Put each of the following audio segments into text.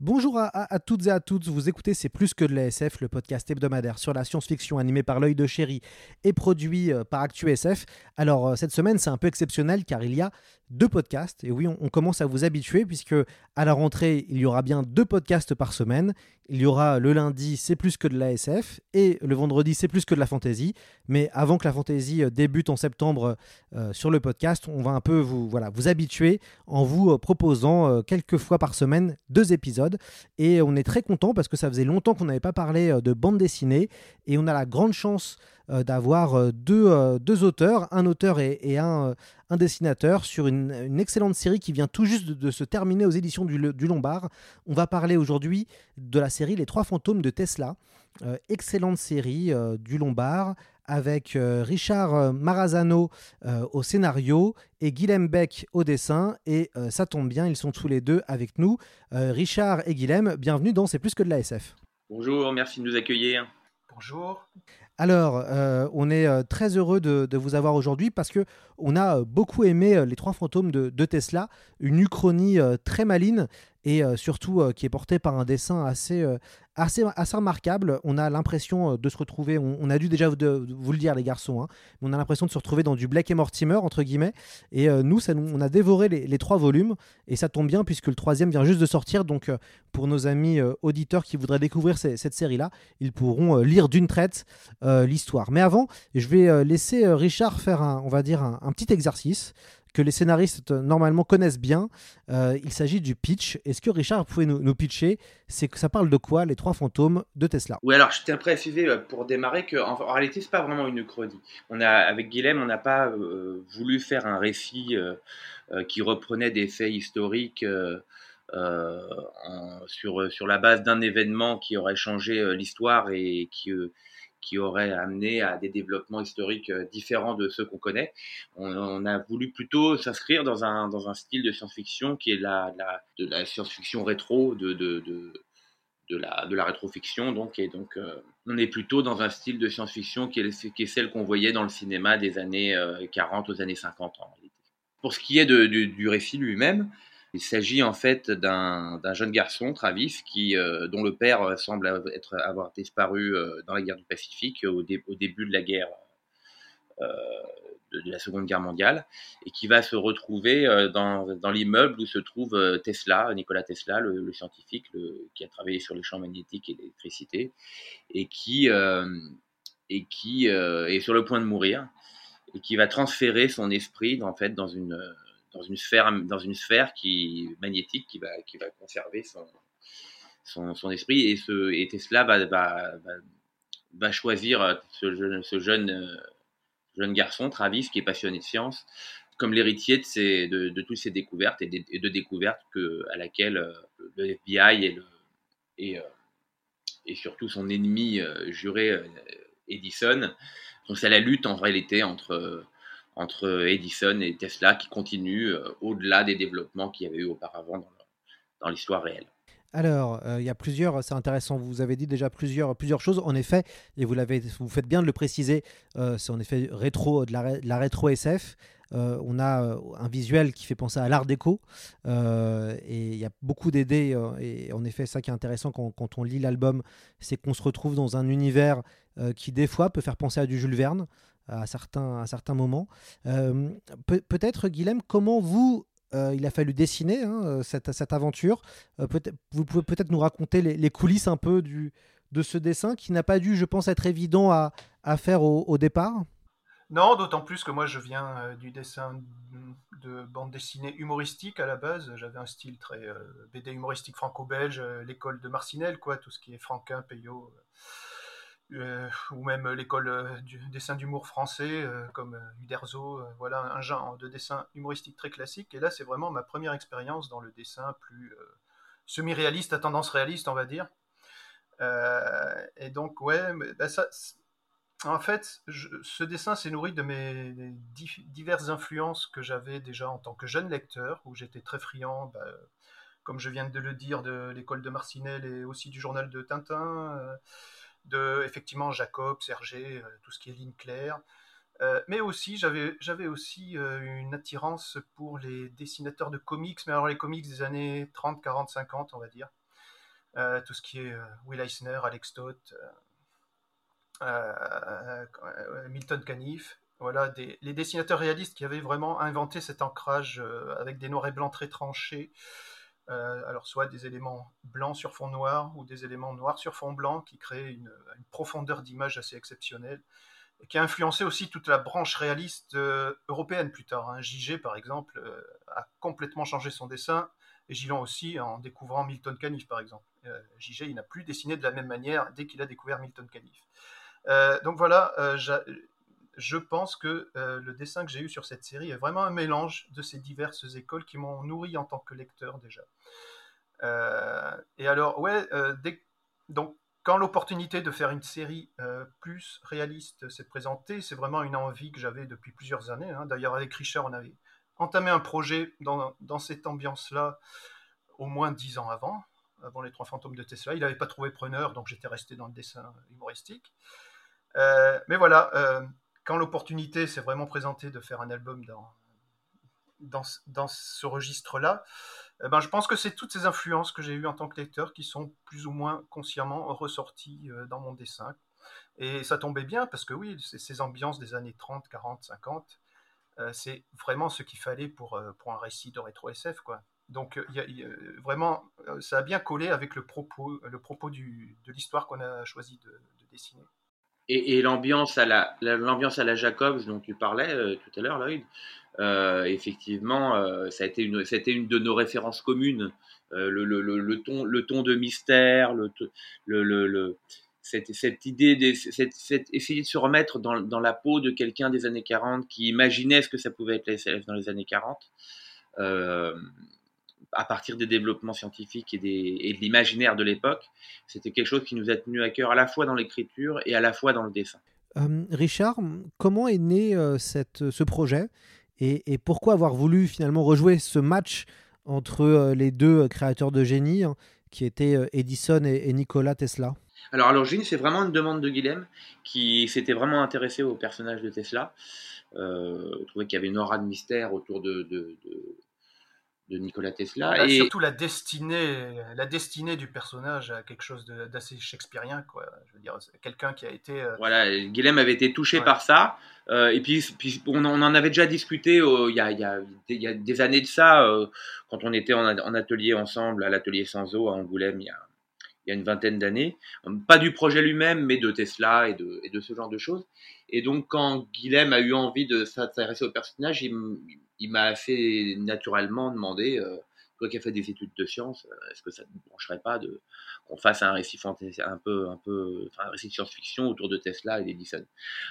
Bonjour à, toutes et à toutes, vous écoutez C'est plus que de l'ASF, le podcast hebdomadaire sur la science-fiction animé par l'œil de chéri et produit euh, par ActuSF. Alors euh, cette semaine c'est un peu exceptionnel car il y a deux podcasts. Et oui, on, commence à vous habituer puisque à la rentrée, il y aura bien deux podcasts par semaine. Il y aura le lundi, c'est plus que de l'ASF, et le vendredi, c'est plus que de la fantaisie. Mais avant que la fantaisie euh, débute en septembre sur le podcast, on va un peu vous, vous habituer en vous proposant quelques fois par semaine deux épisodes. Et on est très content parce que ça faisait longtemps qu'on n'avait pas parlé de bande dessinée, et on a la grande chance euh, d'avoir euh, euh, deux, auteurs, un auteur et, un, dessinateur, sur une, excellente série qui vient tout juste de, se terminer aux éditions du, Lombard. On va parler aujourd'hui de la série Les Trois Fantômes de Tesla. excellente série du Lombard avec Richard Marazano au scénario et Guilhem Beck au dessin. Et ça tombe bien, ils sont tous les deux avec nous. Richard et Guilhem, bienvenue dans C'est plus que de la SF. Bonjour, merci de nous accueillir. Bonjour. Alors, euh, on est euh, très heureux de, vous avoir aujourd'hui parce que on a euh, beaucoup aimé les trois fantômes de, de Tesla, une uchronie très maline et surtout qui est portée par un dessin assez, assez, assez remarquable. On a l'impression euh, de se retrouver, on, a dû déjà vous, le dire les garçons, hein, on a l'impression de se retrouver dans du Black et Mortimer, entre guillemets. Et euh, nous, on a dévoré les, trois volumes, et ça tombe bien puisque le troisième vient juste de sortir. Donc euh, pour nos amis auditeurs qui voudraient découvrir cette série-là, ils pourront lire d'une traite l'histoire. Mais avant, je vais laisser Richard faire, on va dire, un petit exercice que les scénaristes euh, normalement connaissent bien. Euh, il s'agit du pitch. Est-ce que Richard, pouvez nous, pitcher C'est que ça parle de quoi les trois fantômes de Tesla? Oui, alors je tiens à préciser euh, pour démarrer qu'en en, réalité c'est pas vraiment une chronique. On a avec Guilhem, on n'a pas voulu faire un récit qui reprenait des faits historiques. sur, sur la base d'un événement qui aurait changé l'histoire et qui, qui aurait amené à des développements historiques euh, différents de ceux qu'on connaît. On, a voulu plutôt s'inscrire dans un, dans un style de science-fiction qui est la, de la science-fiction rétro, de, de, de, de, la, de la rétrofiction. Donc, et donc euh, on est plutôt dans un style de science-fiction qui est, celle qu'on voyait dans le cinéma des années 40 euh, aux années 50 en réalité. Pour ce qui est du récit lui-même, il s'agit en fait d'un jeune garçon, Travis, qui, euh, dont le père euh, semble être, avoir disparu euh, dans la guerre du Pacifique au, début de la guerre de, la Seconde Guerre mondiale, et qui va se retrouver dans, l'immeuble où se trouve Tesla, Nikola Tesla, le, scientifique qui a travaillé sur les champs magnétiques et l'électricité, et qui, et qui est sur le point de mourir, et qui va transférer son esprit en fait dans une dans une sphère, dans une sphère qui magnétique qui va, qui va conserver son, son, son esprit. Et, ce, et Tesla va, va, va, choisir ce jeune, ce jeune, euh, jeune garçon, Travis, qui est passionné de science, comme l'héritier de, de, de, toutes ces découvertes et de, découvertes que, à laquelle euh, le FBI et, et, euh, et surtout son ennemi juré, Edison, donc c'est la lutte en réalité entre entre Edison et Tesla qui continuent euh, au-delà des développements qu'il y avait eu auparavant dans, l'histoire réelle. Alors, euh, il y a plusieurs, c'est intéressant, vous avez dit déjà plusieurs, plusieurs choses. En effet, et vous, l'avez, vous faites bien de le préciser, euh, c'est en effet rétro, de la, rétro SF. on a un visuel qui fait penser à l'art déco et il y a beaucoup d'idées. et en effet, ça qui est intéressant quand, quand on lit l'album, c'est qu'on se retrouve dans un univers qui, des fois, peut faire penser à du Jules Verne à certains, à certains moments. Euh, peut-être, Guilhem, comment vous, euh, il a fallu dessiner hein, euh, cette, cette, aventure peut Vous pouvez peut-être nous raconter les, coulisses un peu du, de ce dessin qui n'a pas dû, je pense, être évident à, à faire au, départ? Non, d'autant plus que moi je viens euh, du dessin de bande dessinée humoristique à la base. J'avais un style très euh, BD humoristique franco-belge, euh, l'école de Marcinelle, quoi, tout ce qui est Franquin, Peyo, ou même l'école du dessin d'humour français comme Uderzo. voilà un genre de dessin humoristique très classique. Et là, c'est vraiment ma première expérience dans le dessin plus semi-réaliste à tendance réaliste, on va dire. et donc, ouais, bah, en fait, ce dessin s'est nourri de mes diverses influences que j'avais déjà en tant que jeune lecteur, où j'étais très friand, bah, comme je viens de le dire, de l'école de Marcinelle et aussi du journal de Tintin, euh, effectivement Jacob, Sergé, euh, tout ce qui est ligne claire. Euh, mais aussi, j'avais aussi une attirance pour les dessinateurs de comics, mais alors les comics des années 30, 40, 50, on va dire. tout ce qui est Will Eisner, Alex euh, euh, Milton Caniff, voilà, les dessinateurs réalistes qui avaient vraiment inventé cet ancrage euh, avec des noirs et blancs très tranchés. Alors soit des éléments blancs sur fond noir ou des éléments noirs sur fond blanc qui créent une, profondeur d'image assez exceptionnelle et qui a influencé aussi toute la branche réaliste européenne plus tard. Hein. JG par exemple a complètement changé son dessin et Gillon aussi en découvrant Milton Caniff par exemple. JG il n'a plus dessiné de la même manière dès qu'il a découvert Milton Caniff. Euh, donc voilà, euh, je pense que euh, le dessin que j'ai eu sur cette série est vraiment un mélange de ces diverses écoles qui m'ont nourri en tant que lecteur déjà. et alors, ouais, donc quand l'opportunité de faire une série plus réaliste s'est présentée, c'est vraiment une envie que j'avais depuis plusieurs années. Hein. D'ailleurs, avec Richard, on avait entamé un projet dans, cette ambiance-là au moins dix ans avant, avant les trois fantômes de Tesla. Il n'avait pas trouvé preneur, donc j'étais resté dans le dessin humoristique. Euh, mais voilà, euh, quand l'opportunité s'est vraiment présentée de faire un album dans, dans, dans ce registre-là, eh ben, je pense que c'est toutes ces influences que j'ai eues en tant que lecteur qui sont plus ou moins consciemment ressorties euh, dans mon dessin. Et ça tombait bien parce que oui, ces ambiances des années 30, 40, 50, c'est vraiment ce qu'il fallait pour, pour un récit de rétro-SF. Quoi. Donc vraiment, ça a bien collé avec le propos, le propos du, de l'histoire qu'on a choisi de dessiner et, l'ambiance à la, Jacobs dont tu parlais euh, tout à l'heure, Lloyd, euh, effectivement, euh, ça a été une, c'était une de nos références communes. Le, ton, le ton de mystère, le, le, cette, cette, idée, de, cette, essayer de se remettre dans, dans la peau de quelqu'un des années 40 qui imaginait ce que ça pouvait être la SLF dans les années 40 à partir des développements scientifiques et, des, de l'imaginaire de l'époque, c'était quelque chose qui nous a tenu à cœur à la fois dans l'écriture et à la fois dans le dessin. Euh, Richard, comment est né euh, cette, ce projet et, pourquoi avoir voulu finalement rejouer ce match entre euh, les deux créateurs de génie, hein, qui étaient Edison et, Nikola Tesla? Alors à l'origine, c'est vraiment une demande de Guilhem qui s'était vraiment intéressé au personnage de Tesla. Euh, trouvait qu'il y avait une aura de mystère autour de, de Nikola Tesla. Et surtout la destinée, la destinée du personnage à quelque chose d'assez shakespearien, quoi. Je veux dire, quelqu'un qui a été. Euh, voilà, Guilhem avait été touché par ça. Euh, et puis, puis on, en avait déjà discuté il y, a, y, a, y, a, des années de ça, euh, quand on était en, en, atelier ensemble à l'atelier Sanzo à Angoulême il y a, il y a une vingtaine d'années. Pas du projet lui-même, mais de Tesla et de, et de, ce genre de choses. Et donc, quand Guilhem a eu envie de s'intéresser au personnage, il, il m'a assez naturellement demandé, euh, toi qui fait des études de sciences, euh, est-ce que ça ne brancherait pas de qu'on fasse un récit un peu, un peu, enfin, un récit de science-fiction autour de Tesla et d'Edison?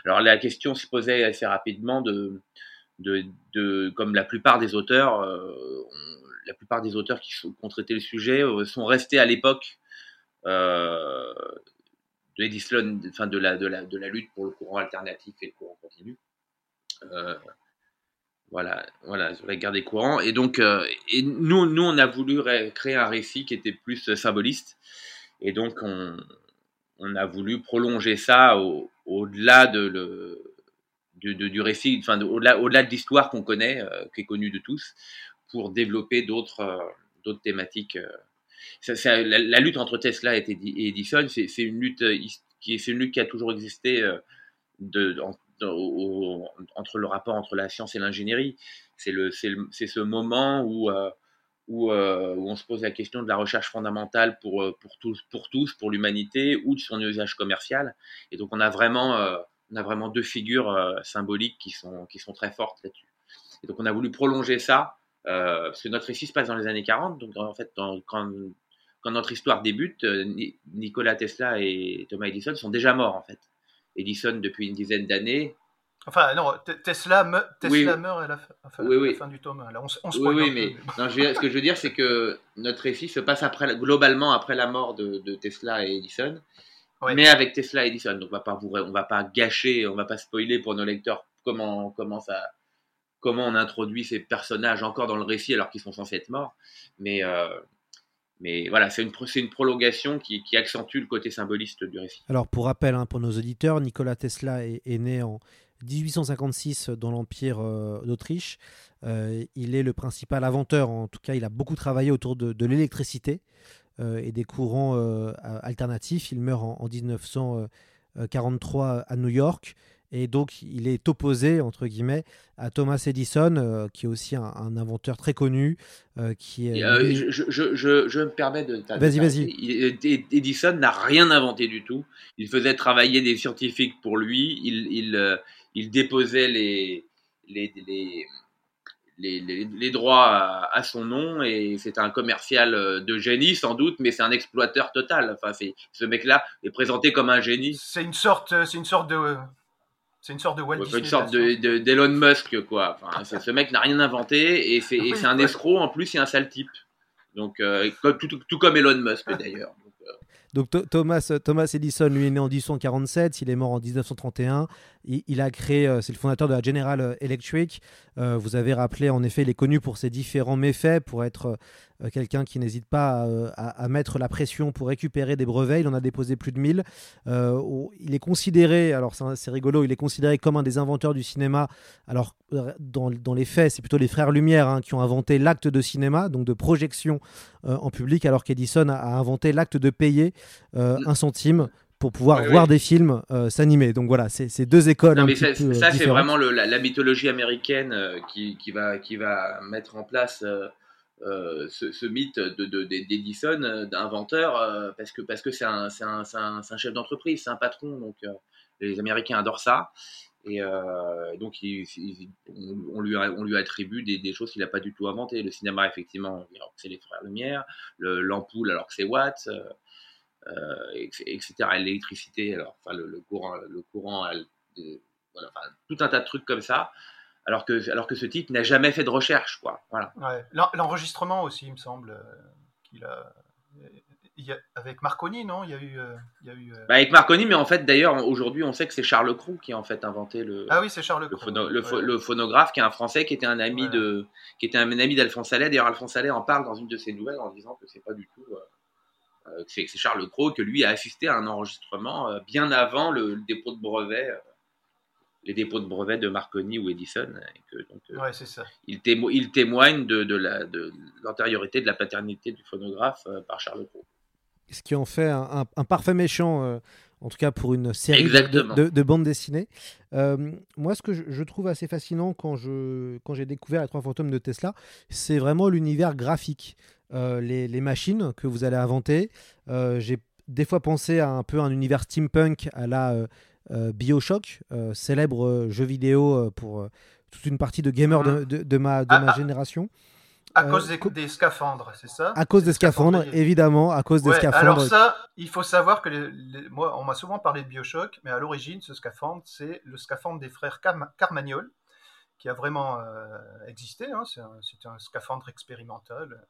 Alors la question se posait assez rapidement de, de, de comme la plupart des auteurs, euh, la plupart des auteurs qui, ont traité le sujet sont restés à l'époque de Edison, enfin de la, de la, de la lutte pour le courant alternatif et le courant continu. Voilà, voilà, sur la guerre des. Et donc, euh, nous, nous, on a voulu créer un récit qui était plus euh, symboliste. Et donc, on, a voulu prolonger ça au-delà de le, du, récit, enfin, au-delà, de l'histoire qu'on connaît, euh, qui est connue de tous, pour développer d'autres, thématiques. La, lutte entre Tesla et, Edison, c'est, une lutte qui, qui a toujours existé entre le rapport entre la science et l'ingénierie. C'est ce moment où, euh, euh, où, on se pose la question de la recherche fondamentale pour, euh, pour tous, pour tous, pour l'humanité, ou de son usage commercial. Et donc on a vraiment On a vraiment deux figures symboliques qui sont, qui sont très fortes là-dessus. Et donc on a voulu prolonger ça, parce que notre récit se passe dans les années 40, donc en fait, quand, quand notre histoire débute, Nikola Tesla et Thomas Edison sont déjà morts en fait. Edison depuis une dizaine d'années, Enfin, non, Tesla, meurt à la, fin, du tome 1. Là, on, se oui, oui, mais ce que je veux dire, c'est que notre récit se passe après, globalement après la mort de, Tesla et Edison, mais avec Tesla et Edison. Donc, on va pas on va pas gâcher, on va pas spoiler pour nos lecteurs comment, comment ça, comment on introduit ces personnages encore dans le récit alors qu'ils sont censés être morts. Mais, euh, mais voilà, c'est une, prolongation qui, accentue le côté symboliste du récit. Alors, pour rappel, hein, pour nos auditeurs, Nikola Tesla est, né en 1856 dans l'Empire euh, d'Autriche. Euh, il est le principal inventeur, en tout cas il a beaucoup travaillé autour de, l'électricité euh, et des courants alternatifs. Il meurt en, 1943 à New York. Et donc, il est opposé, entre guillemets, à Thomas Edison, qui est aussi un, inventeur très connu. qui est, je, je, je, me permets de... Vas-y, vas-y. Edison n'a rien inventé du tout. Il faisait travailler des scientifiques pour lui. Il, il, il déposait les, les, les, droits à, son nom et c'est un commercial euh, de génie sans doute, mais c'est un exploiteur total. Enfin, ce mec-là est présenté comme un génie. C'est une sorte, c'est une sorte de, c'est une sorte de Walt Une sorte de, d'Elon Musk, quoi. Enfin, ce mec n'a rien inventé et c'est, un escroc en plus, c'est un sale type. Donc, euh, tout, tout, comme Elon Musk d'ailleurs. Donc Thomas, Thomas Edison, lui, est né en 1847, il est mort en 1931. Il, a créé, euh, c'est le fondateur de la General Electric. Euh, vous avez rappelé, en effet, il est connu pour ses différents méfaits, pour être euh, quelqu'un qui n'hésite pas à, mettre la pression pour récupérer des brevets. Il en a déposé plus de 1000. il est considéré, alors c'est rigolo, il est considéré comme un des inventeurs du cinéma. Alors, dans, dans les faits, c'est plutôt les frères Lumière hein, qui ont inventé l'acte de cinéma, donc de projection en public, alors qu'Edison a, a, inventé l'acte de payer un centime pour pouvoir voir des films euh, s'animer. Donc voilà, c'est deux écoles. mais ça, euh, c'est vraiment la, mythologie américaine euh, qui, qui, va, qui va mettre en place ce, mythe d'Edison, de, d'inventeur, parce que parce que c'est un, un, un, chef d'entreprise, c'est un patron. Donc les Américains adorent ça. Et donc, on, lui, on lui attribue des, des choses qu'il n'a pas du tout inventées. Le cinéma, effectivement, c'est les frères Lumière. L'ampoule, alors que c'est Watts. Euh, etc. L'électricité, alors, enfin, le, courant, le courant tout un tas de trucs comme ça. Alors que, alors que ce type n'a jamais fait de recherche, quoi. Voilà. L'enregistrement aussi, il me semble, euh, qu'il a avec Marconi, non? Il y a eu. Euh, il y a eu bah, avec Marconi, mais en fait, d'ailleurs, aujourd'hui, on sait que c'est Charles Cros qui a en fait inventé le. Ah oui, c'est Charles le, le, phonographe, qui est un Français, qui était un ami de, qui était un ami d'Alphonse Allais. D'ailleurs, Alphonse Allais en parle dans une de ses nouvelles en disant que c'est pas du tout. Euh, c'est Charles Cros que lui a assisté à un enregistrement euh, bien avant le, dépôt de brevet euh, les dépôts de brevets de Marconi ou Edison. Et que, donc, ça. Il, il, témoigne de, de l'antériorité de, la paternité du phonographe par Charles Cros. Ce qui en fait un, parfait méchant, en tout cas pour une série de, de, bandes dessinées. moi, ce que je, je, trouve assez fascinant quand j'ai quand découvert les trois fantômes de Tesla, c'est vraiment l'univers graphique. Euh, les, machines que vous allez inventer. Euh, j'ai des fois pensé à un peu un univers steampunk à la euh, Bioshock, célèbre jeu vidéo pour toute une partie de gamers de, mhm. ma, de ma génération. À cause des, scaphandres, c'est ça? À cause des scaphandres, évidemment, à cause des scaphandres. Alors ça, il faut savoir que moi, on m'a souvent parlé de Bioshock, mais à l'origine, ce scaphandre, c'est le scaphandre des frères Carmagnol, qui a vraiment existé. Hein. C'est un, un, scaphandre expérimental.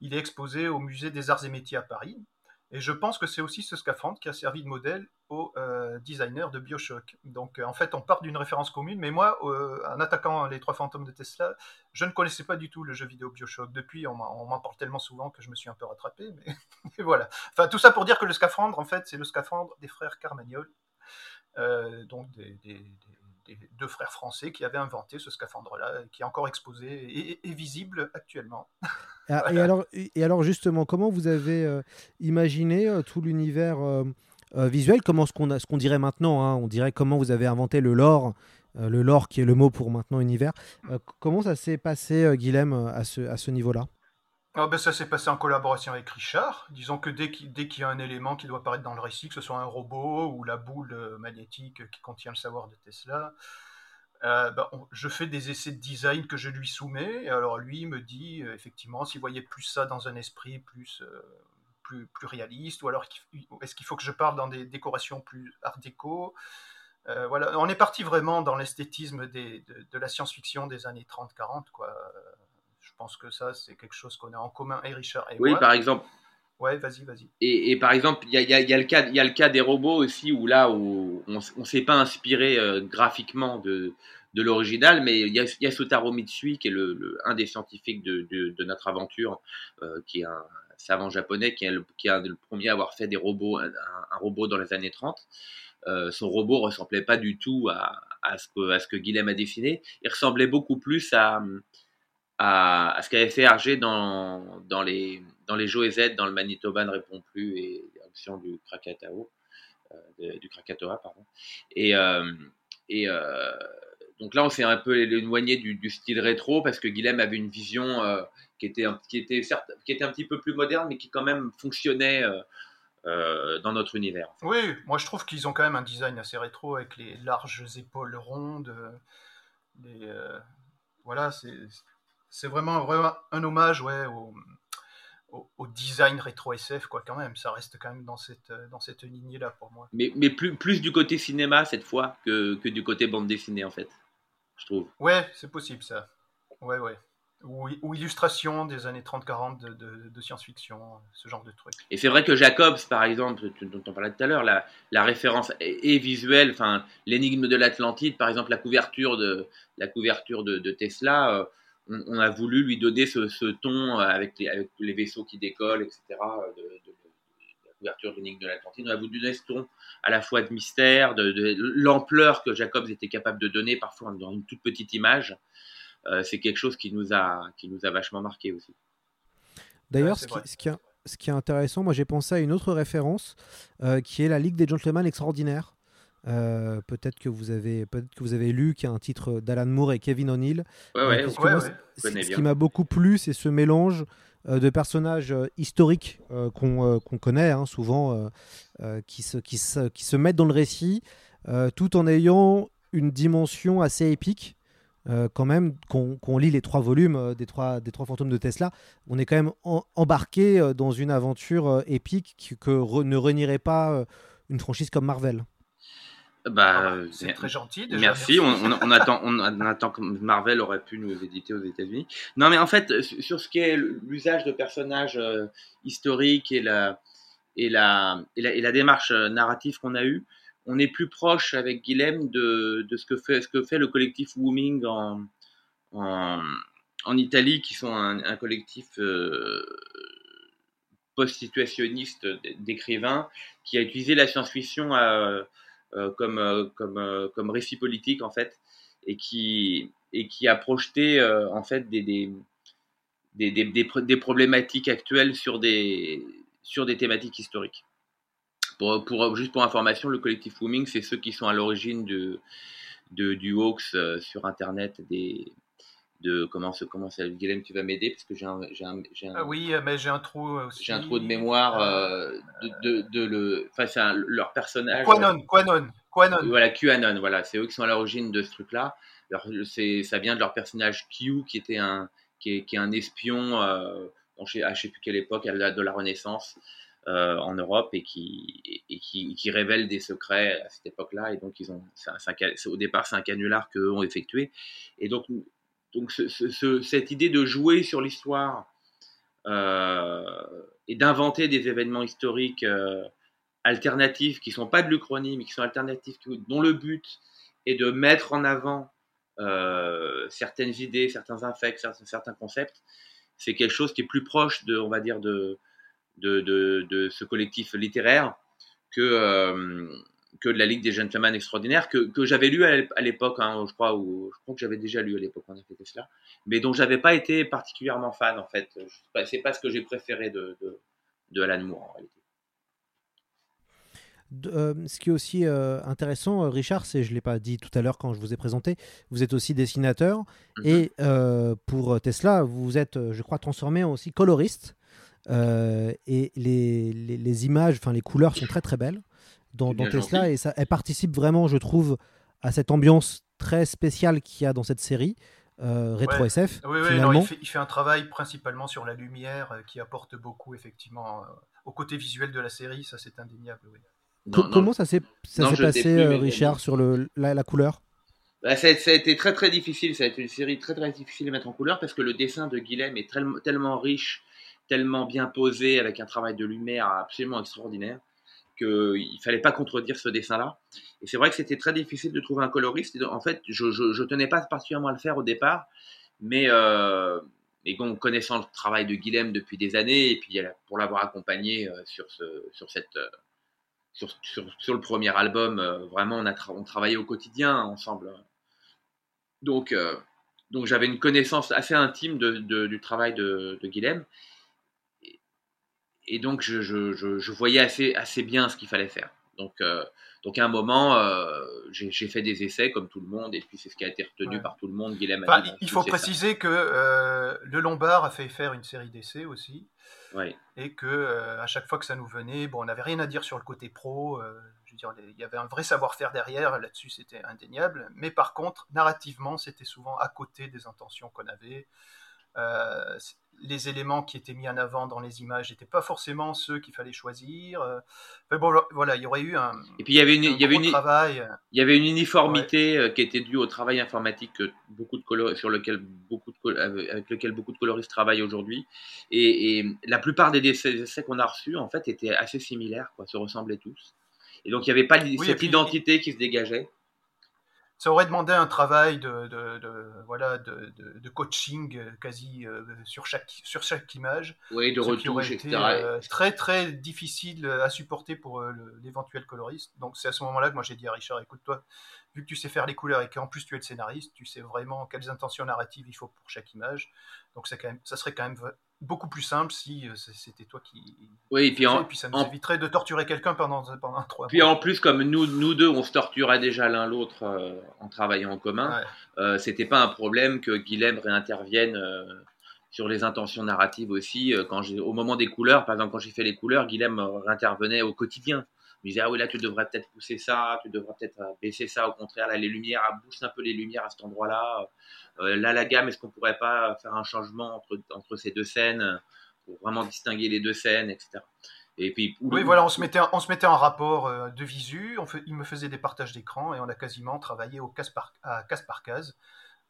Il est exposé au musée des arts et métiers à Paris. Et je pense que c'est aussi ce scaphandre qui a servi de modèle au euh, designer de Bioshock. Donc euh, en fait, on part d'une référence commune, mais moi, euh, en attaquant les trois fantômes de Tesla, je ne connaissais pas du tout le jeu vidéo Bioshock. Depuis, on m'en parle tellement souvent que je me suis un peu rattrapé, mais voilà. Enfin, tout ça pour dire que le scaphandre, en fait, c'est le scaphandre des frères Carmagnol, donc des, deux frères français qui avaient inventé ce scaphandre-là, qui est encore exposé et, visible actuellement. Ah, et, alors, et alors justement, comment vous avez euh, imaginé euh, tout l'univers euh, visuel? Comment ce qu'on ce qu'on dirait maintenant hein, On dirait comment vous avez inventé le lore, le lore qui est le mot pour maintenant univers. comment ça s'est passé, Guilhem, à ce, à ce niveau-là? Ah ben ça s'est passé en collaboration avec Richard. Disons que dès qu'il y a un élément qui doit apparaître dans le récit, que ce soit un robot ou la boule euh, magnétique qui contient le savoir de Tesla, euh, ben, je fais des essais de design que je lui soumets. Et alors lui me dit euh, effectivement s'il voyait plus ça dans un esprit plus, plus, plus réaliste, ou alors est-ce qu'il faut que je parle dans des décorations plus art déco? Voilà, on est parti vraiment dans l'esthétisme de, de la science-fiction des années 30-40 quoi. Je pense que ça c'est quelque chose qu'on a en commun et Richard et Oui, moi. par exemple. Ouais, vas-y, vas-y. Et, et par exemple, il y a, y a- y a le cas, y a le cas des robots aussi, où là, où on ne s'est pas inspiré euh, graphiquement de, de l'original, mais il y a, y a Sotaro Mitsui, qui est le, le- un des scientifiques de, de- de notre aventure, euh, qui est un savant japonais, qui est, le, qui est le premier à avoir fait des robots, un, un robot dans les années 30. Euh, son robot ressemblait pas du tout à, à ce que, à ce que Guilhem a dessiné. Il ressemblait beaucoup plus à, à, ce qu'avait fait Hergé dans, les, dans les Joe Z, dans le Manitoba ne répond plus et l'action du Krakatao, euh, du Krakatoa, pardon. Et, euh, et euh, donc là, on s'est un peu éloigné du, style rétro parce que Guilhem avait une vision euh, qui, était, un- qui, était certes, qui était un petit peu plus moderne, mais qui quand même fonctionnait dans notre univers. Oui, moi je trouve qu'ils ont quand même un design assez rétro avec les larges épaules rondes. les, voilà, c'est c'est vraiment, vraiment un hommage ouais, au, au, au design rétro SF, quoi, quand même. Ça reste quand même dans cette, euh, dans cette lignée-là pour moi. Mais, mais plus, plus du côté cinéma cette fois que, que du côté bande dessinée, en fait, je trouve. Ouais, c'est possible ça. Ouais, ouais. Ou, ou illustration des années 30-40 de, de, de science-fiction, ce genre de truc. Et c'est vrai que Jacobs, par exemple, dont on parlait tout à l'heure, la, la référence est, est visuelle, enfin, l'énigme de l'Atlantide, par exemple, la couverture de, la couverture de, de Tesla, euh, on, on a voulu lui donner ce, ce ton euh, avec les, avec les vaisseaux qui décollent, etc., euh, de, de- de la couverture de l'énigme de l'Atlantide. On a voulu donner ce ton à la fois de mystère, de, de l'ampleur que Jacobs était capable de donner, parfois dans une toute petite image. Euh, c'est quelque chose qui nous a, qui nous a vachement marqué aussi. D'ailleurs, Ouais, ce, qui, vrai. ce qui est, ce qui est intéressant, moi j'ai pensé à une autre référence euh, qui est la Ligue des Gentlemen Extraordinaires. Euh, peut-être que vous avez peut-être que vous avez lu qui a un titre d'Alan Moore et Kevin O'Neill. Ouais, Euh, ouais, ouais, moi, ce qui m'a beaucoup plu, c'est ce mélange euh, de personnages euh, historiques qu'on qu'on connaît hein, souvent, qui, se, qui, se, qui se mettent dans le récit, tout en ayant une dimension assez épique. Quand même, qu'on qu'on lit les trois volumes des, trois, des trois fantômes de Tesla, on est quand même en- embarqué dans une aventure épique que re- ne renierait pas une franchise comme Marvel. Bah, Ah, euh, c'est très gentil. Déjà, Merci. On, on- on attend, on, attend que Marvel aurait pu nous éditer aux États-Unis. Non, mais en fait, sur sur ce qui est l'usage de personnages euh, historiques et la, et, la, et, la, et la démarche euh, narrative qu'on a eue, on est plus proche avec Guilhem de, de ce, que fait, ce que fait le collectif Wooming en, en, en Italie, qui sont un, un collectif euh, post-situationniste d'écrivains qui a utilisé la science-fiction à euh, comme, euh, comme, euh, comme récit politique en fait et qui, et qui a projeté euh, en fait des, des, des, des, des pro- des problématiques actuelles sur des, sur des thématiques historiques. Pour, pour, juste pour information, le collectif Wooming, c'est ceux qui sont à l'origine de, du hoax euh, sur Internet des, de comment se comment ça Guillaume tu vas m'aider parce que j'ai un, j'ai un, Ah oui, euh, mais j'ai un trou euh, aussi. j'ai un trou de mémoire euh, de, de, de le enfin leur personnage Quanon, Quanon, Quanon. voilà, QAnon, voilà, c'est eux qui sont à l'origine de ce truc-là. Alors, c'est, ça vient de leur personnage Q, qui était un, qui est, qui est un espion, euh, dans je sais, à je sais plus quelle époque, à la- de la Renaissance euh, en Europe, et qui, et, et qui, qui révèle des secrets à cette époque-là. Et donc, ils ont, un au départ, c'est un canular qu'eux ont effectué. Et donc, donc ce- ce- ce- cette idée de jouer sur l'histoire euh, et d'inventer des événements historiques euh, alternatifs qui sont pas de l'Uchronie, mais qui sont alternatifs, dont le but est de mettre en avant euh, certaines idées, certains infects, certains, concepts, c'est quelque chose qui est plus proche de, on va dire, de, ce collectif littéraire que, que de la Ligue des Gentlemen Extraordinaires, que, que j'avais lu à l'ép- à l'époque, hein, je crois, ou je crois que j'avais déjà lu à l'époque quand on a fait cela, mais dont j'avais pas été particulièrement fan, en fait. C'est pas ce que j'ai préféré de, de, de Alan Moore, en réalité. de- euh, ce qui est aussi euh, intéressant, euh, Richard, c'est, je ne l'ai pas dit tout à l'heure quand je vous ai présenté, vous êtes aussi dessinateur. Mhm. Et euh, pour Tesla, vous êtes, je crois, transformé en aussi coloriste. Et les, les- les images, enfin les couleurs sont très très belles dans, Tesla gentil. et ça, elles participent vraiment, je trouve, à cette ambiance très spéciale qu'il y a dans cette série euh, rétro Ouais. SF. Oui, oui, non, finalement. il, fait, il fait un travail principalement sur la lumière euh, qui apporte beaucoup, effectivement, euh, au côté visuel de la série, ça c'est indéniable. Oui. Non, non, comment ça s'est passé, plus, euh, Richard, sur le, la, la couleur? Bah, ça, a- ça a été très très difficile, ça a été une série très très difficile à mettre en couleur parce que le dessin de Guilhem est tellement, tellement riche, tellement bien posé, avec un travail de lumière absolument extraordinaire, qu'il ne fallait pas contredire ce dessin-là. Et c'est vrai que c'était très difficile de trouver un coloriste. En fait, je, je, tenais pas particulièrement à le faire au départ, mais, euh, connaissant le travail de Guilhem depuis des années, et puis pour l'avoir accompagné euh, sur, ce, sur cette... euh, sur, sur, le premier album, euh, vraiment, on a tra- travaillait au quotidien ensemble. Donc, donc j'avais une connaissance assez intime du travail de, de Guilhem. Et, donc, je, je, je, je voyais assez, assez bien ce qu'il fallait faire. Donc, euh, donc, à un moment, euh, j'ai fait des essais comme tout le monde, et puis c'est ce qui a été retenu Ouais. par tout le monde. Guilhem a Enfin, dit, il- bon, il faut ça. préciser que euh, le Lombard a fait faire une série d'essais aussi. Ouais. et que à chaque fois que ça nous venait, bon, on n'avait rien à dire sur le côté pro. je veux dire, il y avait un vrai savoir-faire derrière. Là-dessus, c'était indéniable. Mais par contre, narrativement, c'était souvent à côté des intentions qu'on avait. Euh, les éléments qui étaient mis en avant dans les images n'étaient pas forcément ceux qu'il fallait choisir. euh. Mais bon, voilà, il y aurait eu un, Et puis, il y avait une, un il y avait gros une, travail. Il y avait une uniformité euh, qui était due au travail informatique que beaucoup de sur lequel beaucoup de avec lequel beaucoup de coloristes travaillent aujourd'hui. Et, et la plupart des essais, qu'on a reçus, en fait, étaient assez similaires, quoi, se ressemblaient tous. Et donc, il n'y avait pas Oui, cette puis- identité qui se dégageait. Ça aurait demandé un travail de, de, de- voilà, de, coaching euh, quasi euh, sur, chaque, sur chaque image. Oui, de retouche, été etc. euh, très très difficile à supporter pour euh, l'éventuel coloriste. Donc c'est à ce moment-là que moi j'ai dit à Richard, écoute toi, vu que tu sais faire les couleurs et qu'en plus tu es le scénariste, tu sais vraiment quelles intentions narratives il faut pour chaque image. Donc c'est quand même, ça serait quand même beaucoup plus simple si euh, c'était toi qui. Oui, et puis, en, et puis ça nous en- éviterait de torturer quelqu'un pendant pendant trois puis mois. en plus, comme nous, nous deux, on se torturait déjà l'un l'autre euh, en travaillant en commun, Ouais. euh, c'était pas un problème que Guilhem réintervienne euh, sur les intentions narratives aussi. quand j'ai, au moment des couleurs, par exemple, quand j'ai fait les couleurs, Guilhem réintervenait au quotidien. Il me disait, ah oui, là, tu devrais peut-être pousser ça, tu devrais peut-être euh, baisser ça, au contraire, là, les lumières, ah, booste un peu les lumières à cet endroit-là. Euh, là, la gamme, est-ce qu'on pourrait pas faire un changement entre, entre ces deux scènes euh, pour vraiment distinguer les deux scènes, etc. Et puis, Oui, voilà, on se mettait, on se mettait en rapport euh, de visu, on fait, il me faisait des partages d'écran et on a quasiment travaillé au case par, à case par case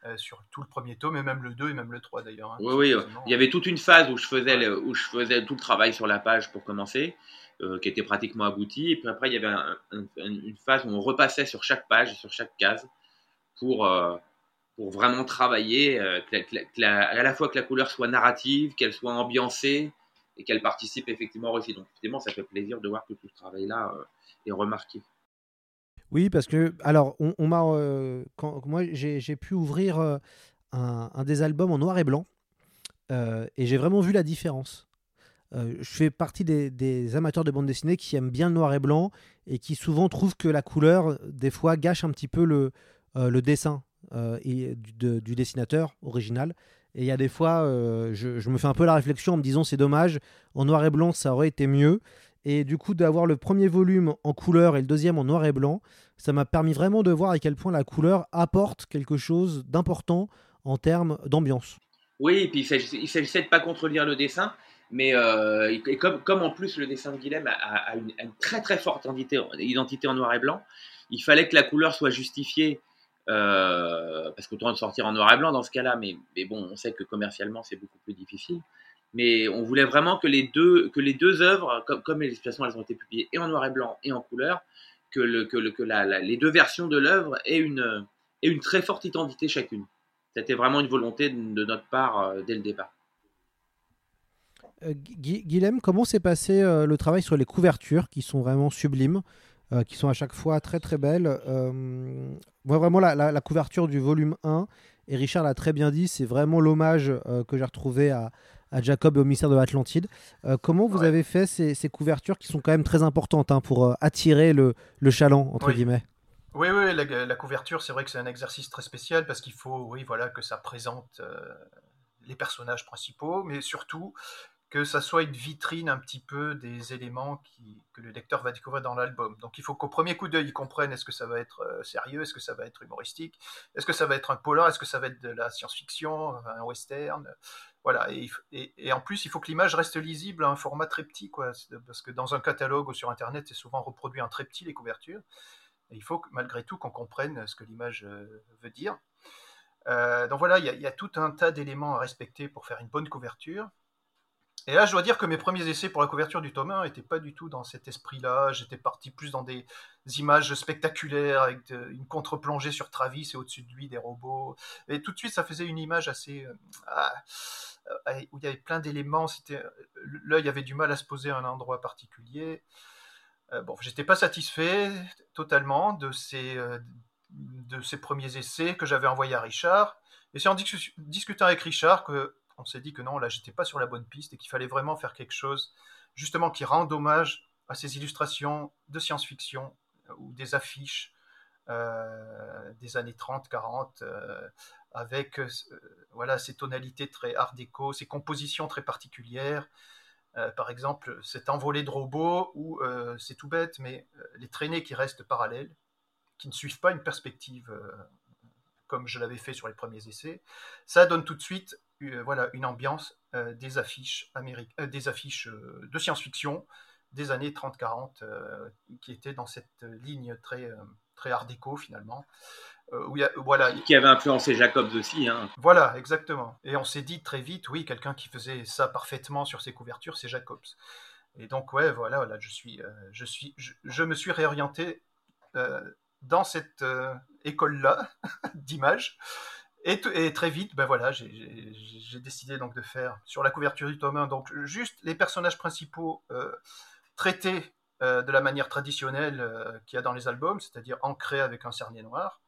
euh, sur tout le premier tome et même le 2 et même le 3 d'ailleurs. hein, Oui, oui, quasiment. il y avait toute une phase où je faisais, le- où je faisais tout le travail sur la page pour commencer, euh, qui était pratiquement abouti. Et puis après, il y avait un- un- une phase où on repassait sur chaque page, sur chaque case, pour, euh, pour vraiment travailler, euh, à la fois que la couleur soit narrative, qu'elle soit ambiancée et qu'elle participe effectivement au récit. Donc, effectivement, ça fait plaisir de voir que tout ce travail-là est remarqué. Oui, parce que, alors, on, on m'a. moi, j'ai pu ouvrir un, des albums en noir et blanc et j'ai vraiment vu la différence. Euh, je fais partie des, amateurs de bande dessinée qui aiment bien le noir et blanc et qui souvent trouvent que la couleur, des fois, gâche un petit peu le, euh, dessin euh, du, de- du dessinateur original. Et il y a des fois, je, je me fais un peu la réflexion en me disant c'est dommage, en noir et blanc, ça aurait été mieux. Et du coup, d'avoir le premier volume en couleur et le deuxième en noir et blanc, ça m'a permis vraiment de voir à quel point la couleur apporte quelque chose d'important en termes d'ambiance. Oui, et puis il s'agissait de pas contredire le dessin, mais euh, et comme, en plus le dessin de Guilhem a, une, très très forte identité, en noir et blanc, il fallait que la couleur soit justifiée, euh, parce qu'autant de sortir en noir et blanc dans ce cas-là, mais, bon, on sait que commercialement c'est beaucoup plus difficile. Mais on voulait vraiment que les deux, que les deux œuvres, comme, comme les elles ont été publiées et en noir et blanc et en couleur, que, les deux versions de l'œuvre aient une, très forte identité chacune. C'était vraiment une volonté de, de notre part euh, dès le départ. Euh, Gui- Guilhem, comment s'est passé euh, le travail sur les couvertures qui sont vraiment sublimes, euh, qui sont à chaque fois très très belles Euh, vraiment, la, la- la couverture du volume 1, et Richard l'a très bien dit, c'est vraiment l'hommage euh, que j'ai retrouvé à, à Jacob et au mystère de l'Atlantide. comment vous avez fait ces, couvertures qui sont quand même très importantes hein, pour attirer le, le chaland, entre guillemets? Oui, oui, la, couverture, c'est vrai que c'est un exercice très spécial parce qu'il faut, oui, voilà, que ça présente les personnages principaux, mais surtout que ça soit une vitrine un petit peu des éléments qui, que le lecteur va découvrir dans l'album. Donc il faut qu'au premier coup d'œil, il comprenne est-ce que ça va être euh, sérieux, est-ce que ça va être humoristique, est-ce que ça va être un polar, est-ce que ça va être de la science-fiction, un western. Voilà, et, en plus, il faut que l'image reste lisible à un format très petit, quoi, parce que dans un catalogue ou sur Internet, c'est souvent reproduit en très petit les couvertures. Et il faut malgré tout qu'on comprenne ce que l'image euh, veut dire. Euh, donc voilà, il y, a tout un tas d'éléments à respecter pour faire une bonne couverture. Et là, je dois dire que mes premiers essais pour la couverture du tome 1 n'étaient pas du tout dans cet esprit-là. J'étais parti plus dans des images spectaculaires avec une contre-plongée sur Travis et au-dessus de lui des robots. Et tout de suite, ça faisait une image assez. Euh, ah, euh, où il y avait plein d'éléments. L'œil avait du mal à se poser à un endroit particulier. Euh, bon, j'étais pas satisfait totalement de ces, de ces premiers essais que j'avais envoyés à Richard. Et c'est en discutant avec Richard que on s'est dit que non, là, j'étais pas sur la bonne piste et qu'il fallait vraiment faire quelque chose, justement, qui rende hommage à ces illustrations de science-fiction euh, ou des affiches euh, des années 30, 40, euh, avec voilà ces tonalités très art déco, ces compositions très particulières. par exemple, cet envolé de robots où c'est tout bête, mais les traînées qui restent parallèles, qui ne suivent pas une perspective comme je l'avais fait sur les premiers essais, ça donne tout de suite euh, voilà, une ambiance euh, des affiches, euh, des affiches de science-fiction des années 30-40 qui étaient dans cette ligne très, très art déco finalement. Où voilà. Qui avait influencé Jacobs aussi. Hein. Voilà, exactement. Et on s'est dit très vite, oui, quelqu'un qui faisait ça parfaitement sur ses couvertures, c'est Jacobs. Et donc, ouais, voilà, voilà je, suis, je, suis, je, me suis réorienté dans cette école-là d'image et, très vite, ben voilà, j'ai décidé donc de faire sur la couverture du tome 1, donc juste les personnages principaux euh, traités euh, de la manière traditionnelle euh, qu'il y a dans les albums, c'est-à-dire ancrés avec un cernier noir,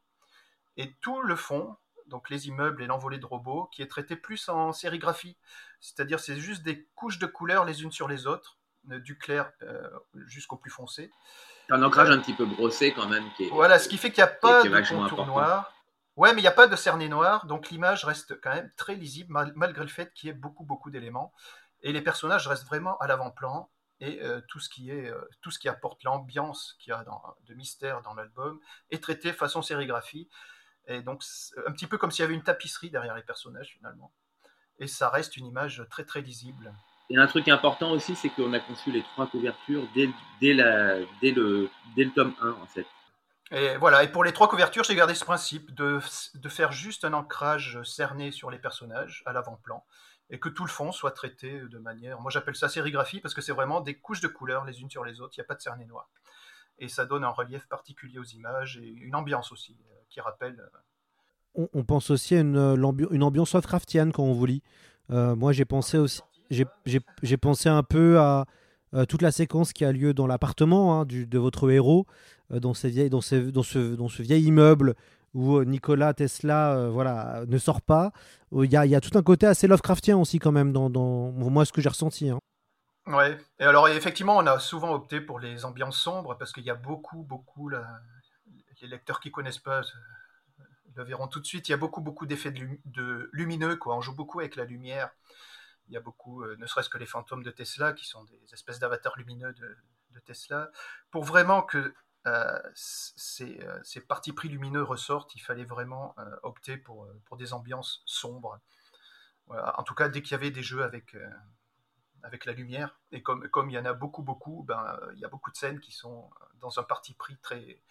et tout le fond, donc les immeubles et l'envolée de robots, qui est traité plus en sérigraphie, c'est-à-dire c'est juste des couches de couleurs les unes sur les autres, du clair jusqu'au plus foncé. Un ancrage un petit peu brossé quand même. Qui est, voilà, ce qui fait qu'il n'y a pas de contour noir Ouais, mais il n'y a pas de cerné noir, donc l'image reste quand même très lisible malgré le fait qu'il y ait beaucoup beaucoup d'éléments. Et les personnages restent vraiment à l'avant-plan et euh, tout ce qui est euh, tout ce qui apporte l'ambiance qu'il y a de mystère dans l'album est traité façon sérigraphie. Et donc un petit peu comme s'il y avait une tapisserie derrière les personnages finalement. Et ça reste une image très très lisible. Et un truc important aussi, c'est qu'on a conçu les trois couvertures dès, dès, la, dès, le, dès le tome 1 en fait. Et voilà, et pour les trois couvertures, j'ai gardé ce principe de, de, faire juste un ancrage cerné sur les personnages à l'avant-plan et que tout le fond soit traité de manière. Moi, j'appelle ça sérigraphie parce que c'est vraiment des couches de couleurs les unes sur les autres, il n'y a pas de cerné noir. Et ça donne un relief particulier aux images et une ambiance aussi euh, qui rappelle. Euh, on, pense aussi à une, euh, une ambiance Lovecraftienne quand on vous lit. moi, j'ai pensé aussi. J'ai pensé un peu à toute la séquence qui a lieu dans l'appartement hein, de votre héros, vieilles, dans, ce, vieil immeuble où euh, Nikola Tesla euh, voilà, ne sort pas. Il y a, tout un côté assez Lovecraftien aussi quand même dans, moi ce que j'ai ressenti. Hein. Ouais, et alors effectivement on a souvent opté pour les ambiances sombres parce qu'il y a beaucoup, beaucoup, les lecteurs qui connaissent pas le verront tout de suite, il y a beaucoup, beaucoup d'effets de, lumineux, quoi. on joue beaucoup avec la lumière. Il y a beaucoup, ne serait-ce que les fantômes de Tesla, qui sont des espèces d'avatars lumineux de, Tesla, pour vraiment que euh, ces, euh, ces, partis pris lumineux ressortent, il fallait vraiment euh, opter pour, pour des ambiances sombres. En tout cas, dès qu'il y avait des jeux avec, avec la lumière, et comme, comme il y en a beaucoup, beaucoup, ben, il y a beaucoup de scènes qui sont dans un parti pris très,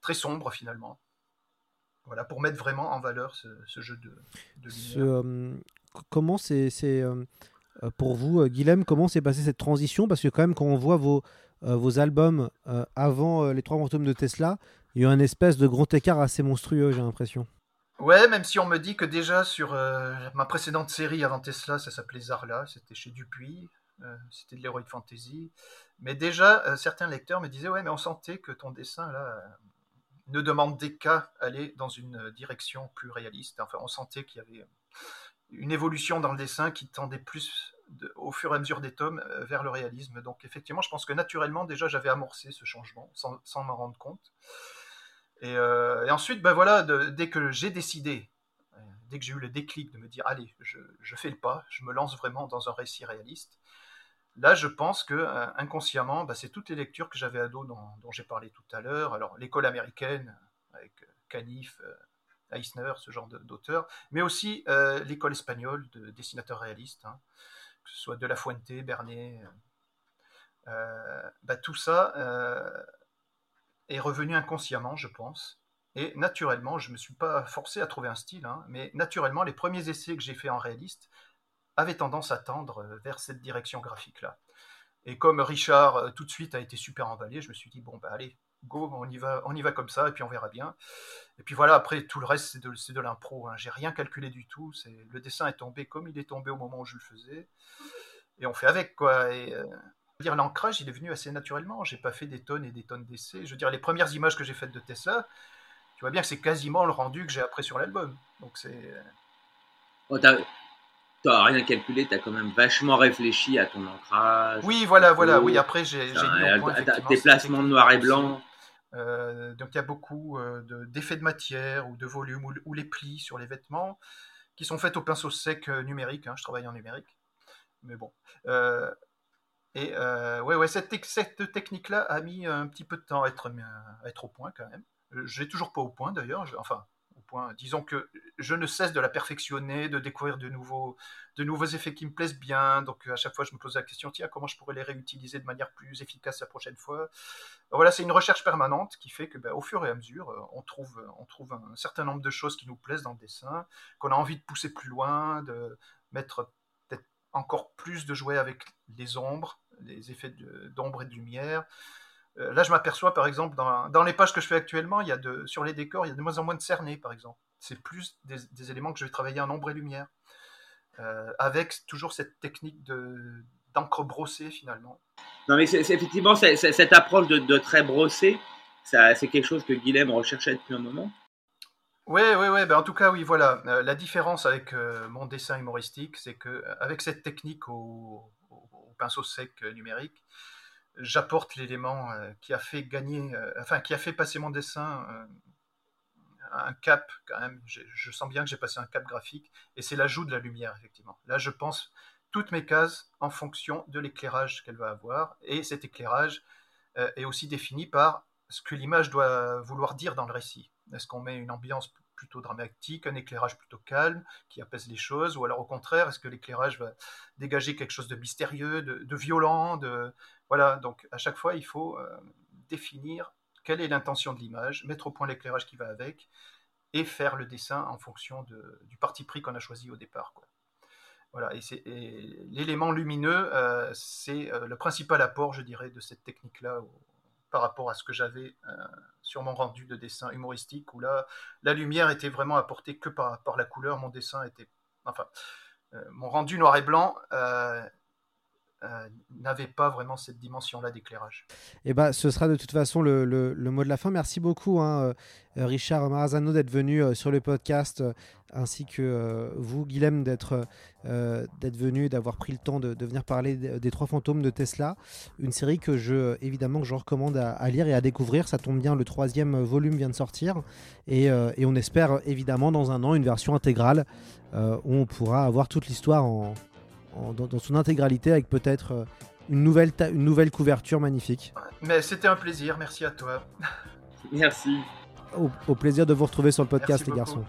très sombre finalement. Voilà, pour mettre vraiment en valeur ce, ce jeu de, de lumière. comment c'est pour vous, Guilhem, comment s'est passée cette transition? Parce que quand même, quand on voit vos, euh, vos albums euh, avant euh, les trois fantômes de Tesla, il y a un espèce de grand écart assez monstrueux, j'ai l'impression. Ouais, même si on me dit que déjà sur ma précédente série avant Tesla, ça s'appelait Zarla, c'était chez Dupuis, c'était de l'heroic fantasy. Mais déjà, certains lecteurs me disaient, ouais, mais on sentait que ton dessin, là, ne demandait qu'à aller dans une direction plus réaliste. Enfin, on sentait qu'il y avait une évolution dans le dessin qui tendait plus au fur et à mesure des tomes vers le réalisme. Donc effectivement, je pense que naturellement, déjà, j'avais amorcé ce changement sans, m'en rendre compte. Et, ensuite, ben voilà, dès que j'ai décidé, dès que j'ai eu le déclic de me dire, allez, je, fais le pas, je me lance vraiment dans un récit réaliste, Là, je pense que euh, inconsciemment, bah, c'est toutes les lectures que j'avais à dos dont, j'ai parlé tout à l'heure. Alors, l'école américaine, avec euh, Canif, euh, Eisner, ce genre d'auteurs, mais aussi l'école espagnole de dessinateurs réalistes, hein, que ce soit De La Fuente, Bernet. Bah, tout ça est revenu inconsciemment, je pense. Et naturellement, je ne me suis pas forcé à trouver un style, hein, mais naturellement, les premiers essais que j'ai faits en réaliste, avait tendance à tendre euh, vers cette direction graphique-là. Et comme Richard euh, tout de suite a été super emballé, je me suis dit, bon, bah allez, go, on y va, on y va comme ça, et puis on verra bien. Et puis voilà, après, tout le reste, c'est de, de l'impro. Hein. J'ai rien calculé du tout. C'est, le dessin est tombé comme il est tombé au moment où je le faisais. Et on fait avec, quoi. Et, euh, dire, l'ancrage, il est venu assez naturellement. J'ai pas fait des tonnes et des tonnes d'essais. Je veux dire, les premières images que j'ai faites de Tesla, tu vois bien que c'est quasiment le rendu que j'ai après sur l'album. Donc c'est. Oh, tu n'as rien calculé, tu as quand même vachement réfléchi à ton ancrage. Oui, voilà, voilà. Oui, après, j'ai mis point, de noir et blanc. Euh, donc, il y a beaucoup euh, d'effets de, matière ou de volume ou, les plis sur les vêtements qui sont faits au pinceau sec euh, numérique. Hein, je travaille en numérique. Mais bon. et ouais, ouais, cette, technique-là a mis un petit peu de temps à être, à être au point quand même. Je n'ai toujours pas au point d'ailleurs. Enfin, Disons que je ne cesse de la perfectionner, de découvrir de nouveaux, de nouveaux effets qui me plaisent bien. Donc à chaque fois, je me pose la question, tiens, comment je pourrais les réutiliser de manière plus efficace la prochaine fois? Voilà, c'est une recherche permanente qui fait que, ben, au fur et à mesure, on trouve, on trouve un certain nombre de choses qui nous plaisent dans le dessin, qu'on a envie de pousser plus loin, de mettre peut-être encore plus de jouets avec les ombres, les effets d'ombre et de lumière. Euh, là, je m'aperçois, par exemple, dans, les pages que je fais actuellement, il y a de, sur les décors, il y a de moins en moins de cernés, par exemple. C'est plus des, éléments que je vais travailler en ombre et lumière, euh, avec toujours cette technique d'encre brossée, finalement. Non, mais c'est, effectivement, cette approche de, trait brossé, c'est quelque chose que Guilhem recherchait depuis un moment. Oui, oui, oui. Ben, en tout cas, oui, voilà. Euh, la différence avec mon dessin humoristique, c'est que avec cette technique au pinceau sec numérique, j'apporte l'élément euh, qui a fait gagner, euh, enfin qui a fait passer mon dessin euh, un cap quand même. Je sens bien que j'ai passé un cap graphique et c'est l'ajout de la lumière effectivement. Là, je pense toutes mes cases en fonction de l'éclairage qu'elle va avoir et cet éclairage est aussi défini par ce que l'image doit vouloir dire dans le récit. Est-ce qu'on met une ambiance plutôt dramatique, un éclairage plutôt calme qui apaise les choses, ou alors au contraire, est-ce que l'éclairage va dégager quelque chose de mystérieux, de, violent, de voilà. Donc à chaque fois, il faut euh, définir quelle est l'intention de l'image, mettre au point l'éclairage qui va avec, et faire le dessin en fonction du parti pris qu'on a choisi au départ. Voilà, et, l'élément lumineux, euh, c'est euh, le principal apport, je dirais, de cette technique-là par rapport à ce que j'avais sur mon rendu de dessin humoristique, où là, la lumière était vraiment apportée que par, par la couleur. Mon dessin était. Enfin, euh, mon rendu noir et blanc euh, euh, n'avait pas vraiment cette dimension-là d'éclairage. Eh ben, ce sera de toute façon le, mot de la fin. Merci beaucoup, hein, euh, Richard Marazano, d'être venu euh, sur le podcast, ainsi que vous, Guilhem, d'être d'être venu, d'avoir pris le temps de, de venir parler des, Trois Fantômes de Tesla, une série que je évidemment que je recommande à, lire et à découvrir. Ça tombe bien, le troisième volume vient de sortir, et, et on espère évidemment dans un an une version intégrale où on pourra avoir toute l'histoire en dans, son intégralité avec peut-être euh, une nouvelle, une nouvelle couverture magnifique. Mais c'était un plaisir, merci à toi. Merci. Au, plaisir de vous retrouver sur le podcast, les garçons.